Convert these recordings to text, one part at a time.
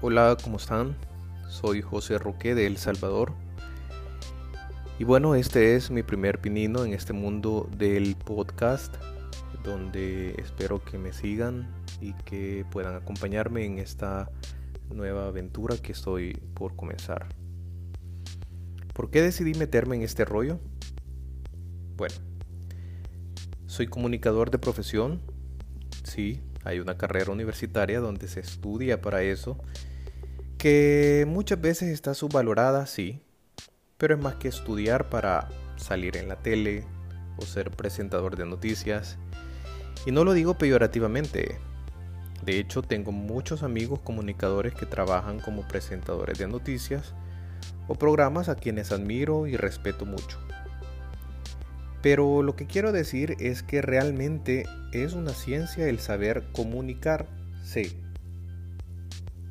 Hola, ¿cómo están? Soy José Roque de El Salvador. Y bueno, este es mi primer pinino en este mundo del podcast, donde espero que me sigan y que puedan acompañarme en esta nueva aventura que estoy por comenzar. ¿Por qué decidí meterme en este rollo? Bueno, soy comunicador de profesión, sí, hay una carrera universitaria donde se estudia para eso que muchas veces está subvalorada, sí, pero es más que estudiar para salir en la tele o ser presentador de noticias. Y no lo digo peyorativamente. De hecho, tengo muchos amigos comunicadores que trabajan como presentadores de noticias o programas a quienes admiro y respeto mucho. Pero lo que quiero decir es que realmente es una ciencia el saber comunicar, sí,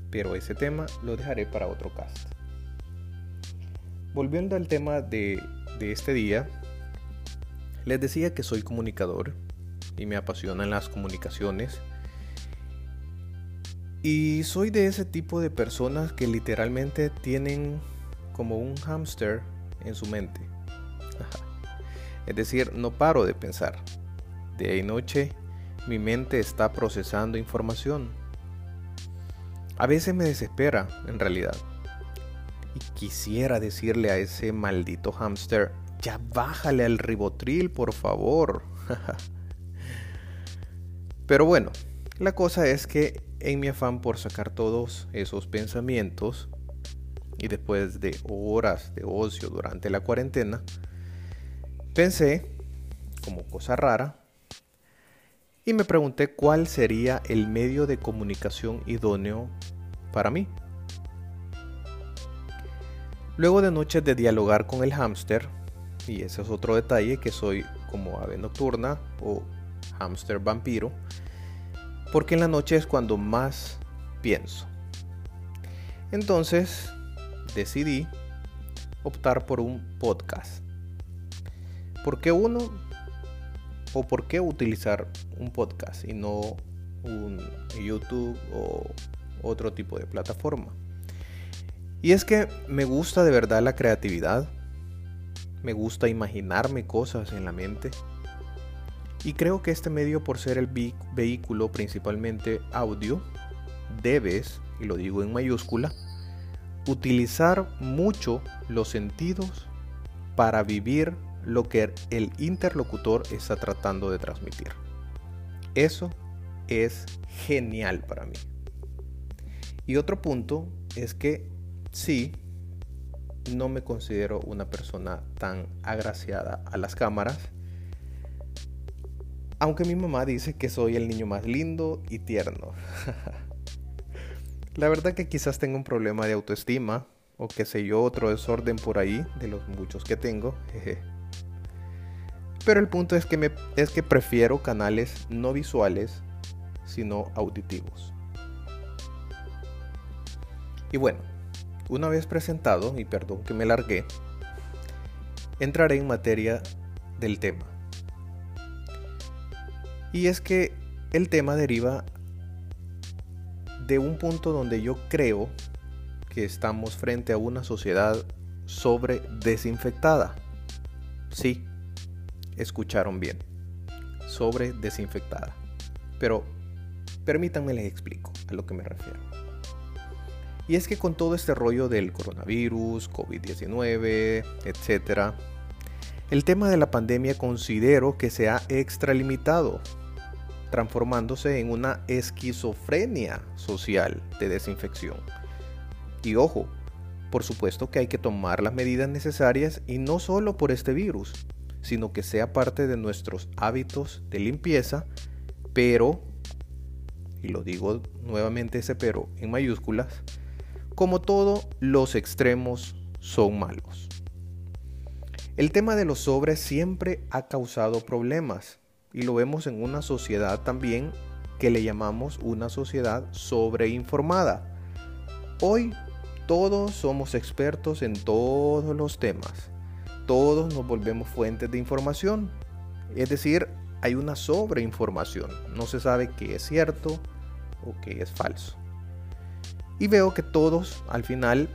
pero ese tema lo dejaré para otro cast. Volviendo al tema de, este día, les decía que soy comunicador y me apasionan las comunicaciones. Y soy de ese tipo de personas que literalmente tienen como un hámster en su mente. Es decir, no paro de pensar. De noche mi mente está procesando información a veces me desespera, en realidad. Y quisiera decirle a ese maldito hámster, ya bájale al ribotril, por favor. Pero bueno, la cosa es que en mi afán por sacar todos esos pensamientos, y después de horas de ocio durante la cuarentena, pensé, como cosa rara, y me pregunté cuál sería el medio de comunicación idóneo para mí. Luego de noches de dialogar con el hámster, y ese es otro detalle que soy como ave nocturna o hámster vampiro, porque en la noche es cuando más pienso. Entonces decidí optar por un podcast. ¿Por qué uno? ¿O por qué utilizar un podcast y no un YouTube o otro tipo de plataforma? Y es que me gusta de verdad la creatividad, me gusta imaginarme cosas en la mente. Y creo que este medio, por ser el vehículo principalmente audio, debes, y lo digo en mayúscula, utilizar mucho los sentidos para vivir lo que el interlocutor está tratando de transmitir. Eso es genial para mí. Y otro punto es que sí, no me considero una persona tan agraciada a las cámaras. Aunque mi mamá dice que soy el niño más lindo y tierno. La verdad que quizás tengo un problema de autoestima o que sé yo, otro desorden por ahí de los muchos que tengo. Pero el punto es que, me, es que prefiero canales no visuales, sino auditivos. Y bueno, una vez presentado, y perdón que me largué, entraré en materia del tema. Y es que el tema deriva de un punto donde yo creo que estamos frente a una sociedad sobre desinfectada. Sí, escucharon bien. Sobre desinfectada. Pero permítanme les explico a lo que me refiero. Y es que con todo este rollo del coronavirus, COVID-19, etc., el tema de la pandemia considero que se ha extralimitado, transformándose en una esquizofrenia social de desinfección. Y ojo, por supuesto que hay que tomar las medidas necesarias y no solo por este virus, sino que sea parte de nuestros hábitos de limpieza, pero, y lo digo nuevamente ese pero en mayúsculas, como todo, los extremos son malos. El tema de los sobres siempre ha causado problemas y lo vemos en una sociedad también que le llamamos una sociedad sobreinformada. Hoy todos somos expertos en todos los temas todos nos volvemos fuentes de información. Es decir, hay una sobreinformación. No se sabe qué es cierto o qué es falso. Y veo que todos al final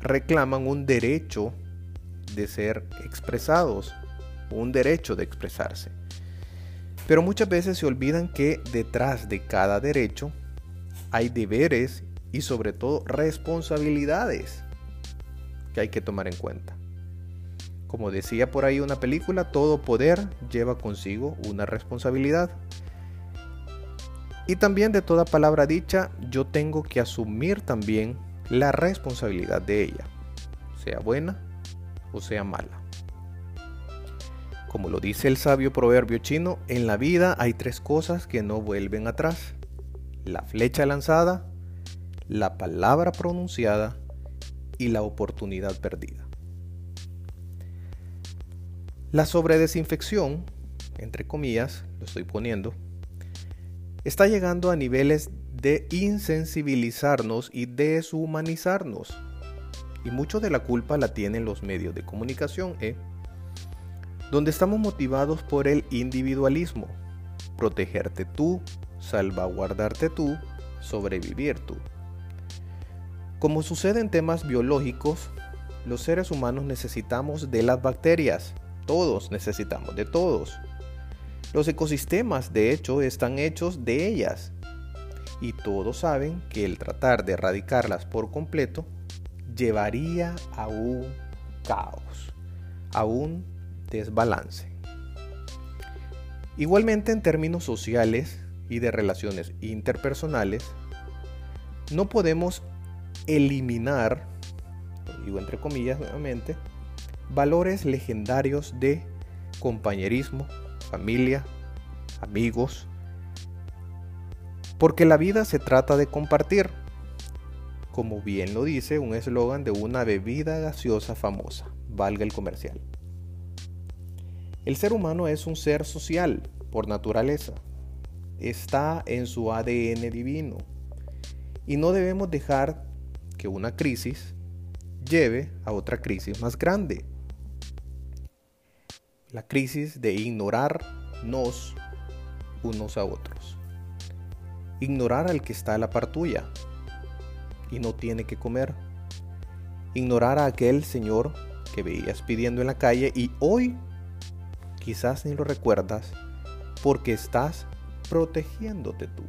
reclaman un derecho de ser expresados, un derecho de expresarse. Pero muchas veces se olvidan que detrás de cada derecho hay deberes y sobre todo responsabilidades que hay que tomar en cuenta. Como decía por ahí una película, todo poder lleva consigo una responsabilidad. Y también de toda palabra dicha, yo tengo que asumir también la responsabilidad de ella, sea buena o sea mala. Como lo dice el sabio proverbio chino, en la vida hay tres cosas que no vuelven atrás. La flecha lanzada, la palabra pronunciada y la oportunidad perdida. La sobredesinfección, entre comillas, lo estoy poniendo, está llegando a niveles de insensibilizarnos y deshumanizarnos. Y mucho de la culpa la tienen los medios de comunicación, ¿eh? donde estamos motivados por el individualismo, protegerte tú, salvaguardarte tú, sobrevivir tú. Como sucede en temas biológicos, los seres humanos necesitamos de las bacterias, todos necesitamos de todos. Los ecosistemas, de hecho, están hechos de ellas. Y todos saben que el tratar de erradicarlas por completo llevaría a un caos, a un desbalance. Igualmente en términos sociales y de relaciones interpersonales, no podemos eliminar, digo entre comillas nuevamente, valores legendarios de compañerismo, familia, amigos, porque la vida se trata de compartir, como bien lo dice un eslogan de una bebida gaseosa famosa, valga el comercial. El ser humano es un ser social por naturaleza, está en su ADN divino. Y no debemos dejar que una crisis lleve a otra crisis más grande la crisis de ignorarnos unos a otros. Ignorar al que está a la par tuya y no tiene que comer. Ignorar a aquel señor que veías pidiendo en la calle y hoy quizás ni lo recuerdas porque estás protegiéndote tú.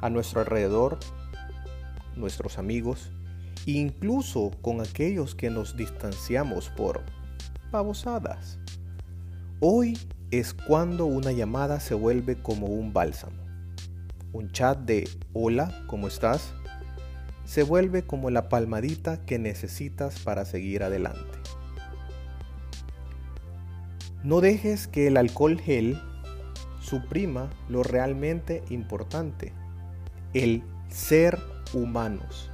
A nuestro alrededor, nuestros amigos, incluso con aquellos que nos distanciamos por Hoy es cuando una llamada se vuelve como un bálsamo. Un chat de hola, ¿cómo estás? se vuelve como la palmadita que necesitas para seguir adelante. No dejes que el alcohol gel suprima lo realmente importante, el ser humanos.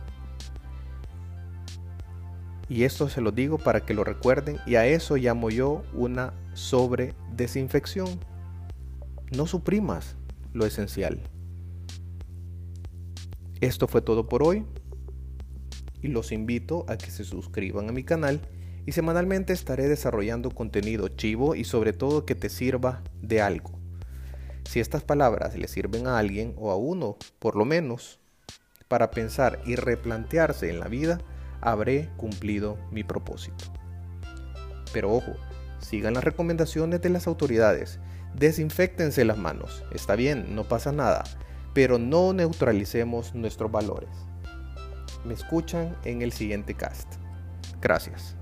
Y esto se lo digo para que lo recuerden y a eso llamo yo una sobredesinfección. No suprimas lo esencial. Esto fue todo por hoy y los invito a que se suscriban a mi canal y semanalmente estaré desarrollando contenido chivo y sobre todo que te sirva de algo. Si estas palabras le sirven a alguien o a uno, por lo menos, para pensar y replantearse en la vida, habré cumplido mi propósito. Pero ojo, sigan las recomendaciones de las autoridades, desinfectense las manos, está bien, no pasa nada, pero no neutralicemos nuestros valores. Me escuchan en el siguiente cast. Gracias.